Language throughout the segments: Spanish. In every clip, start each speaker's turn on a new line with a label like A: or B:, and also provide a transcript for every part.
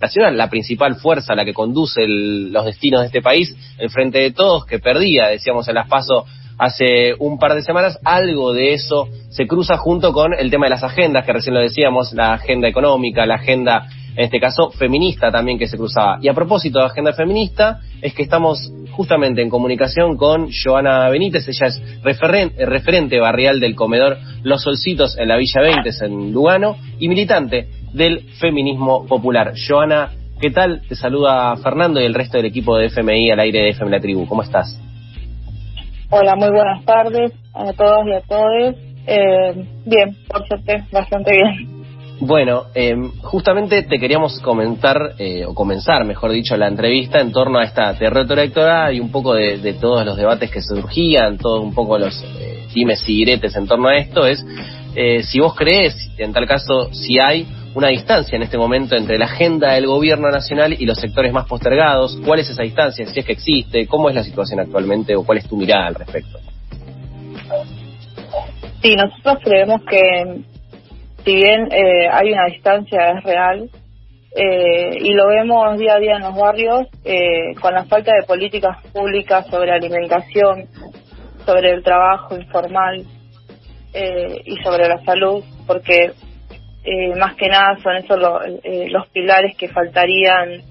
A: nacional, la principal fuerza, la que conduce los destinos de este país, el Frente de Todos, que perdía, decíamos en las PASO hace un par de semanas, algo de eso se cruza junto con el tema de las agendas, que recién lo decíamos, la agenda económica, la agenda, en este caso, feminista también que se cruzaba. Y a propósito de agenda feminista, es que estamos justamente en comunicación con Joana Benítez, ella es referente, referente barrial del comedor Los Solcitos en la Villa 20, en Lugano, y militante del feminismo popular. Joana, ¿qué tal? Te saluda Fernando y el resto del equipo de FMI al aire de FM La Tribu. ¿Cómo estás?
B: Hola, muy buenas tardes a todos y a todos. Eh, bien, por suerte, bastante bien.
A: Bueno, eh, justamente te queríamos comentar, eh, o comenzar, mejor dicho, la entrevista en torno a esta derrota electoral y un poco de, de, todos los debates que surgían, todos un poco los dimes y diretes en torno a esto, es si vos crees, en tal caso, si hay una distancia en este momento entre la agenda del gobierno nacional y los sectores más postergados. ¿Cuál es esa distancia? Si es que existe, ¿cómo es la situación actualmente o cuál es tu mirada al respecto?
B: Sí, nosotros creemos que si bien eh, hay una distancia, es real, eh, y lo vemos día a día en los barrios, eh, con la falta de políticas públicas sobre alimentación, sobre el trabajo informal y sobre la salud, porque eh, más que nada son esos eh, los pilares que faltarían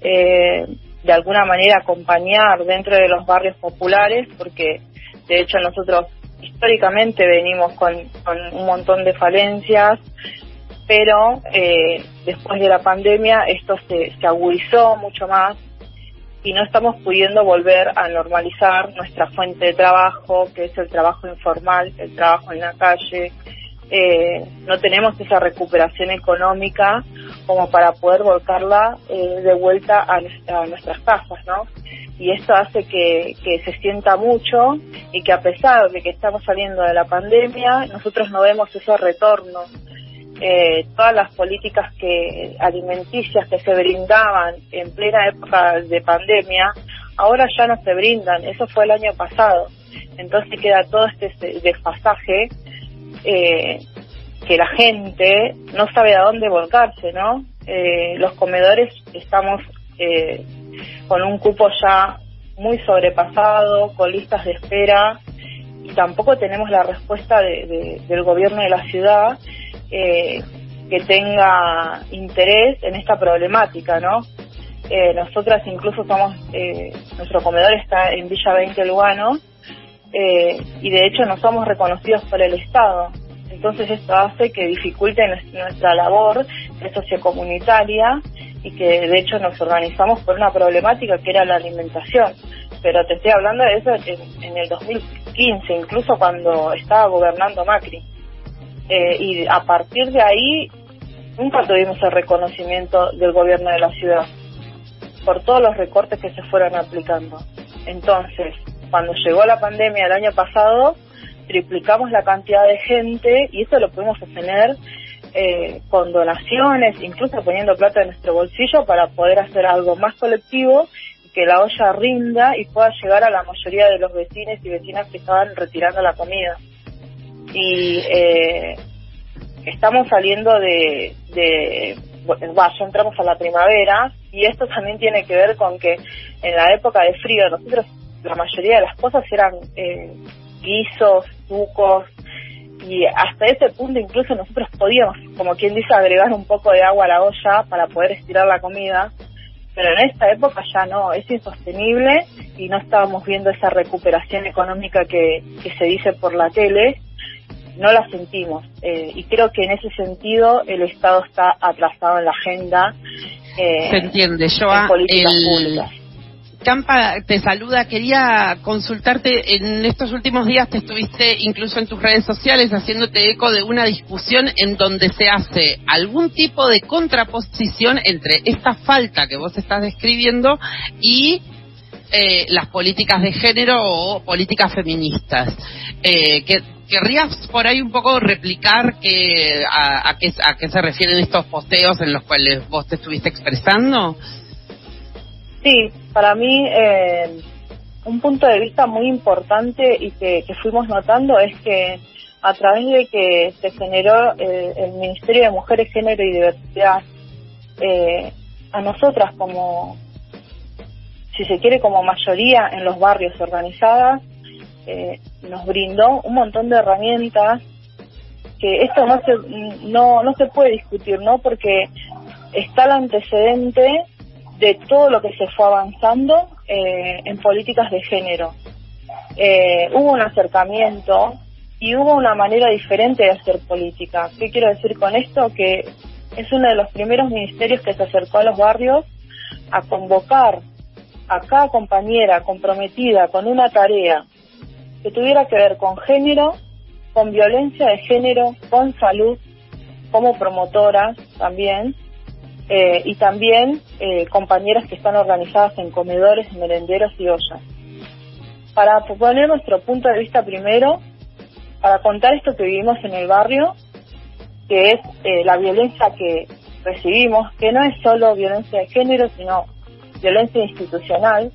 B: eh, de alguna manera acompañar dentro de los barrios populares, porque de hecho nosotros históricamente venimos con, un montón de falencias, pero después de la pandemia esto se, se agudizó mucho más y no estamos pudiendo volver a normalizar nuestra fuente de trabajo, que es el trabajo informal, el trabajo en la calle, eh, no tenemos esa recuperación económica como para poder volcarla eh, de vuelta a, nuestras casas, ¿no? Y esto hace que, se sienta mucho y que a pesar de que estamos saliendo de la pandemia, nosotros no vemos ese retorno. Eh, todas las políticas que alimenticias que se brindaban en plena época de pandemia, ahora ya no se brindan. Eso fue el año pasado. Entonces queda todo este desfasaje eh, que la gente no sabe a dónde volcarse, ¿no? Eh, los comedores estamos eh, con un cupo ya muy sobrepasado, con listas de espera, y tampoco tenemos la respuesta del gobierno de la ciudad eh, que tenga interés en esta problemática, ¿no? nosotras incluso somos, nuestro comedor está en Villa 20 Lugano, eh, y de hecho no somos reconocidos por el Estado. Entonces esto hace que dificulte nuestra labor sociocomunitaria y que de hecho nos organizamos por una problemática que era la alimentación. Pero te estoy hablando de eso en, el 2015, incluso cuando estaba gobernando Macri. Eh, y a partir de ahí nunca tuvimos el reconocimiento del gobierno de la ciudad por todos los recortes que se fueron aplicando. Entonces, cuando llegó la pandemia el año pasado, triplicamos la cantidad de gente y eso lo pudimos sostener eh, con donaciones, incluso poniendo plata en nuestro bolsillo para poder hacer algo más colectivo y que la olla rinda y pueda llegar a la mayoría de los vecinos y vecinas que estaban retirando la comida. Y eh, estamos saliendo de, de bueno, ya entramos a la primavera y esto también tiene que ver con que en la época de frío nosotros la mayoría de las cosas eran eh, guisos, sucos, y hasta ese punto incluso nosotros podíamos, como quien dice, agregar un poco de agua a la olla para poder estirar la comida, pero en esta época ya no, es insostenible y no estábamos viendo esa recuperación económica que, que se dice por la tele, no la sentimos. Eh, y creo que en ese sentido el Estado está atrasado en la agenda.
C: Eh, se entiende, yo el, Campa te saluda. Quería consultarte, en estos últimos días te estuviste incluso en tus redes sociales haciéndote eco de una discusión en donde se hace algún tipo de contraposición entre esta falta que vos estás describiendo y eh, las políticas de género o políticas feministas. Eh, que, ¿Querrías por ahí un poco replicar que, a, a, qué, a qué se refieren estos posteos en los cuales vos te estuviste expresando?
B: Sí, para mí eh, un punto de vista muy importante y que, fuimos notando es que a través de que se generó eh, el Ministerio de Mujeres, Género y Diversidad, eh, a nosotras como, si se quiere, como mayoría en los barrios organizadas, eh, nos brindó un montón de herramientas que esto no se, no, no se puede discutir, ¿no? Porque está el antecedente de todo lo que se fue avanzando eh, en políticas de género. Eh, hubo un acercamiento y hubo una manera diferente de hacer política. ¿Qué quiero decir con esto? Que es uno de los primeros ministerios que se acercó a los barrios a convocar a cada compañera comprometida con una tarea que tuviera que ver con género, con violencia de género, con salud, como promotoras también, eh, y también eh, compañeras que están organizadas en comedores, merenderos y ollas. Para poner nuestro punto de vista primero, para contar esto que vivimos en el barrio, que es eh, la violencia que recibimos, que no es solo violencia de género, sino violencia institucional,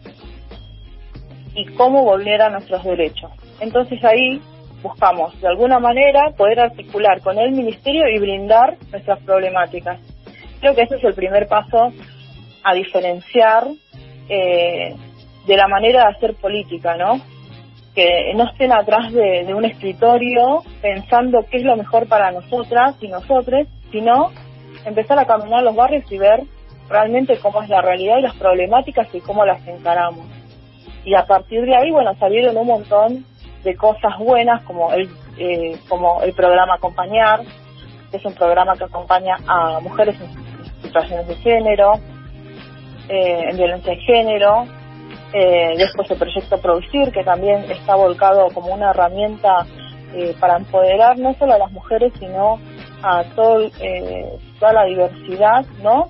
B: y cómo vulnera nuestros derechos. Entonces ahí buscamos de alguna manera poder articular con el ministerio y brindar nuestras problemáticas. Creo que ese es el primer paso a diferenciar eh, de la manera de hacer política, ¿no? Que no estén atrás de, un escritorio pensando qué es lo mejor para nosotras y nosotros, sino empezar a caminar los barrios y ver realmente cómo es la realidad y las problemáticas y cómo las encaramos. Y a partir de ahí, bueno, salieron un montón de cosas buenas como el, eh, como el programa Acompañar, que es un programa que acompaña a mujeres en situaciones de género, eh, en violencia de género, eh, después el proyecto Producir, que también está volcado como una herramienta para empoderar no solo a las mujeres, sino a todo, toda la diversidad, ¿no?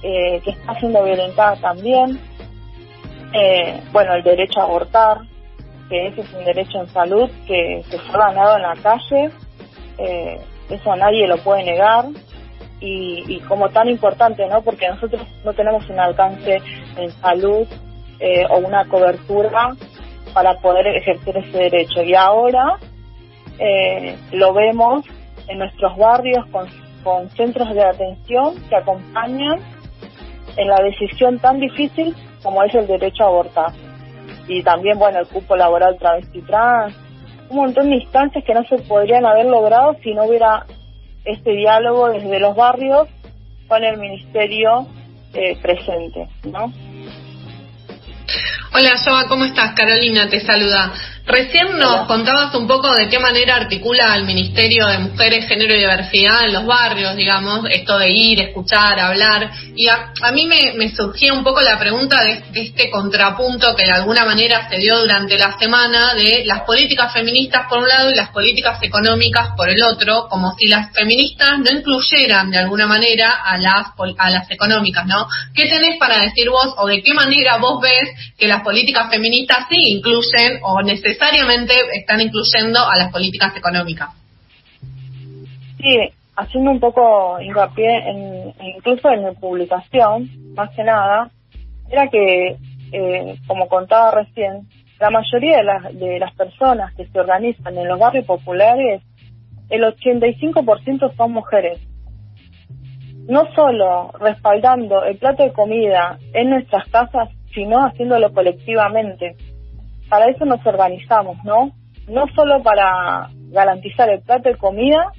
B: que está siendo violentada también. bueno, el derecho a abortar, que ese es un derecho en salud que, se fue ganado en la calle, eh, eso nadie lo puede negar y, como tan importante, ¿no? Porque nosotros no tenemos un alcance en salud eh, o una cobertura para poder ejercer ese derecho. Y ahora eh, lo vemos en nuestros barrios con, con centros de atención que acompañan en la decisión tan difícil como es el derecho a abortar. Y también, bueno, el cupo laboral travesti trans, un montón de instancias que no se podrían haber logrado si no hubiera este diálogo desde los barrios con el ministerio eh, presente, ¿no?
D: Hola, Joa, ¿cómo estás? Carolina te saluda. Recién nos contabas un poco de qué manera articula el Ministerio de Mujeres, Género y Diversidad en los barrios, digamos, esto de ir, escuchar, hablar. Y a, mí me, surgía un poco la pregunta de, este contrapunto que de alguna manera se dio durante la semana de las políticas feministas por un lado y las políticas económicas por el otro, como si las feministas no incluyeran de alguna manera a las, a las económicas, ¿no? ¿Qué tenés para decir vos o de qué manera vos ves que las políticas feministas sí incluyen o necesitan necesariamente están incluyendo a las políticas económicas.
B: Sí, haciendo un poco hincapié en, incluso en mi publicación, más que nada, era que, eh, como contaba recién, la mayoría de las, de las personas que se organizan en los barrios populares, el 85% son mujeres. No solo respaldando el plato de comida en nuestras casas, sino haciéndolo colectivamente para eso nos organizamos, ¿no? No solo para garantizar el plato de comida,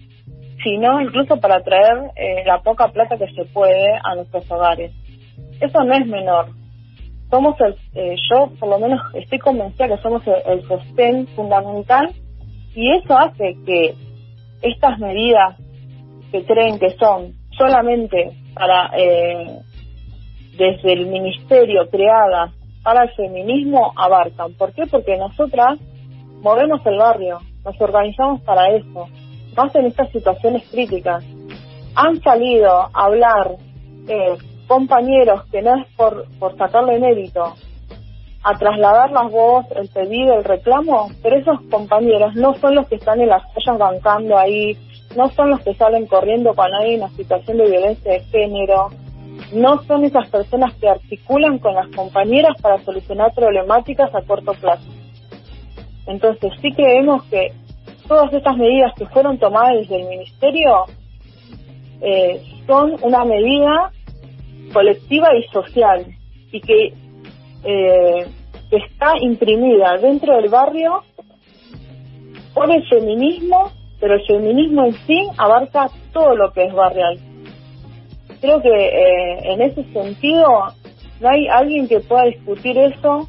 B: sino incluso para traer eh, la poca plata que se puede a nuestros hogares. Eso no es menor. Somos el, eh, yo por lo menos estoy convencida que somos el, sostén fundamental y eso hace que estas medidas que creen que son solamente para eh, desde el ministerio creadas para el feminismo abarcan. ¿Por qué? Porque nosotras movemos el barrio, nos organizamos para eso, más en estas situaciones críticas. Han salido a hablar eh, compañeros que no es por, por sacarle mérito, a trasladar las voz, el pedido, el reclamo, pero esos compañeros no son los que están en las calles bancando ahí, no son los que salen corriendo cuando hay una situación de violencia de género, no son esas personas que articulan con las compañeras para solucionar problemáticas a corto plazo. Entonces sí creemos que todas estas medidas que fueron tomadas desde el Ministerio eh, son una medida colectiva y social y que, eh, está imprimida dentro del barrio por el feminismo, pero el feminismo en sí abarca todo lo que es barrial. Creo que eh, en ese sentido no hay alguien que pueda discutir eso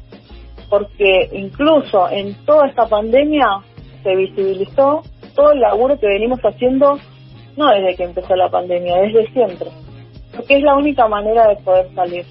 B: porque incluso en toda esta pandemia se visibilizó todo el laburo que venimos haciendo no desde que empezó la pandemia, desde siempre, porque es la única manera de poder salir.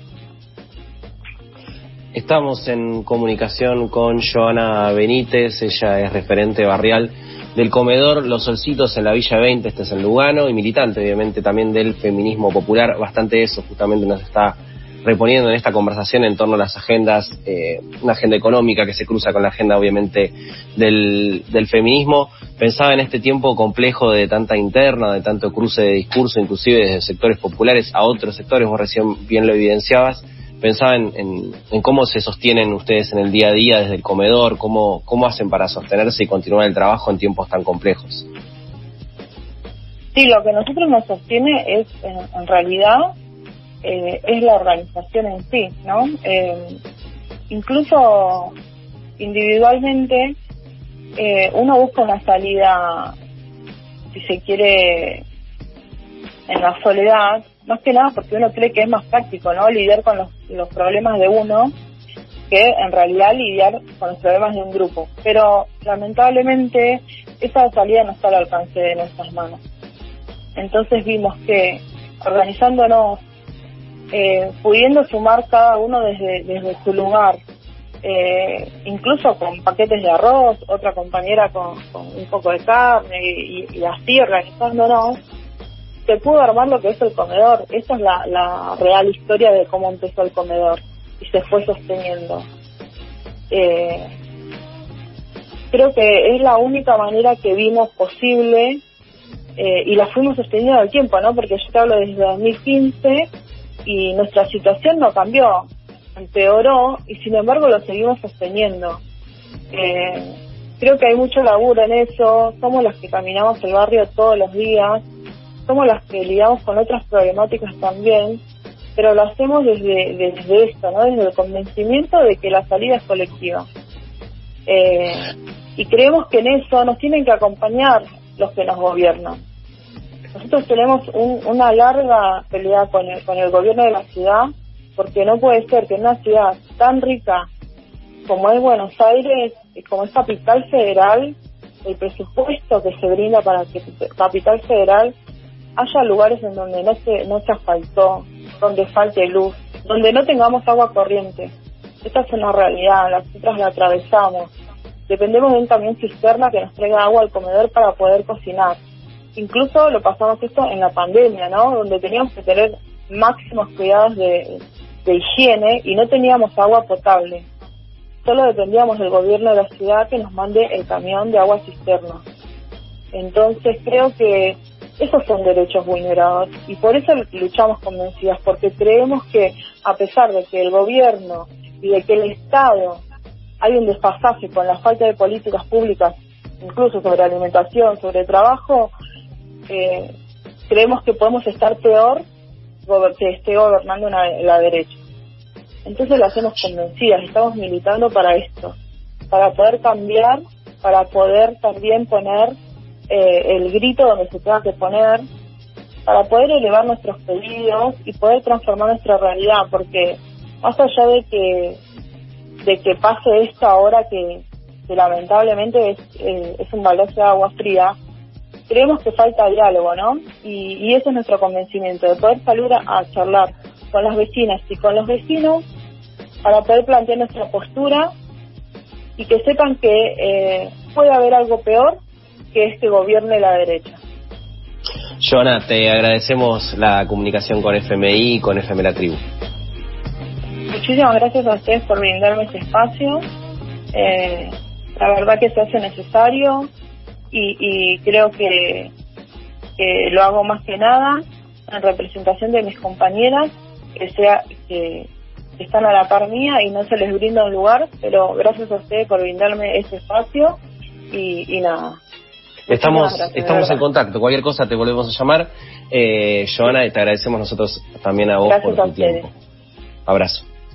A: Estamos en comunicación con Joana Benítez, ella es referente barrial del comedor Los Solcitos en la Villa 20, este es en Lugano, y militante obviamente también del feminismo popular, bastante eso justamente nos está reponiendo en esta conversación en torno a las agendas, eh, una agenda económica que se cruza con la agenda obviamente del, del feminismo. Pensaba en este tiempo complejo de tanta interna, de tanto cruce de discurso, inclusive desde sectores populares a otros sectores, vos recién bien lo evidenciabas, pensaba en, en, cómo se sostienen ustedes en el día a día desde el comedor, cómo, cómo hacen para sostenerse y continuar el trabajo en tiempos tan complejos.
B: Sí, lo que nosotros nos sostiene es en realidad eh, es la organización en sí, ¿no? Eh, incluso individualmente eh, uno busca una salida, si se quiere, en la soledad, más que nada porque uno cree que es más práctico, ¿no? Lidiar con los, los problemas de uno que en realidad lidiar con los problemas de un grupo. Pero lamentablemente esa salida no está al alcance de nuestras manos. Entonces vimos que organizándonos eh, pudiendo sumar cada uno desde, su lugar, eh, incluso con paquetes de arroz, otra compañera con, un poco de carne y, así organizándonos, se pudo armar lo que es el comedor. Esa es la, real historia de cómo empezó el comedor y se fue sosteniendo. Eh, creo que es la única manera que vimos posible y la fuimos sosteniendo al tiempo, ¿no? Porque yo te hablo desde 2015 y nuestra situación no cambió, empeoró y sin embargo lo seguimos sosteniendo. Eh, creo que hay mucho laburo en eso, somos los que caminamos el barrio todos los días, somos los que lidiamos con otras problemáticas también, pero lo hacemos desde, desde esto, ¿no? desde el convencimiento de que la salida es colectiva. Eh, y creemos que en eso nos tienen que acompañar los que nos gobiernan nosotros tenemos una larga pelea con el, con el gobierno de la ciudad, porque no puede ser que en una ciudad tan rica como es Buenos Aires, como es capital federal, el presupuesto que se brinda para que capital federal haya lugares en donde no se, no se asfaltó, donde falte luz, donde no tengamos agua corriente. Esta es una realidad, nosotros la atravesamos. Dependemos de un camión cisterna que nos traiga agua al comedor para poder cocinar incluso lo pasamos esto en la pandemia, ¿no? Donde teníamos que tener máximos cuidados de, higiene y no teníamos agua potable. Solo dependíamos del gobierno de la ciudad que nos mande el camión de agua cisterna. Entonces creo que esos son derechos vulnerados y por eso luchamos convencidas, porque creemos que a pesar de que el gobierno y de que el Estado hay un desfasaje con la falta de políticas públicas, incluso sobre alimentación, sobre trabajo, eh, creemos que podemos estar peor que esté gobernando la derecha. Entonces lo hacemos convencidas, estamos militando para esto, para poder cambiar, para poder también poner eh, el grito donde se tenga que poner, para poder elevar nuestros pedidos y poder transformar nuestra realidad, porque más allá de que de que pase esto ahora que, lamentablemente es, eh, es un balón de agua fría, creemos que falta diálogo, ¿no? Y, ese es nuestro convencimiento, de poder salir a, charlar con las vecinas y con los vecinos para poder plantear nuestra postura y que sepan que eh, puede haber algo peor que este gobierne la derecha.
A: Joana, te agradecemos la comunicación con FMI y con FM La Tribu.
B: Muchísimas gracias a ustedes por brindarme este espacio. Eh, la verdad que se hace necesario y, creo que, lo hago más que nada en representación de mis compañeras que sea que están a la par mía y no se les brinda un lugar, pero gracias a ustedes por brindarme este espacio y, y nada,
A: Estamos, estamos en contacto. Cualquier cosa te volvemos a llamar. Eh, Joana, te agradecemos nosotros también a vos por tu tiempo. Abrazo.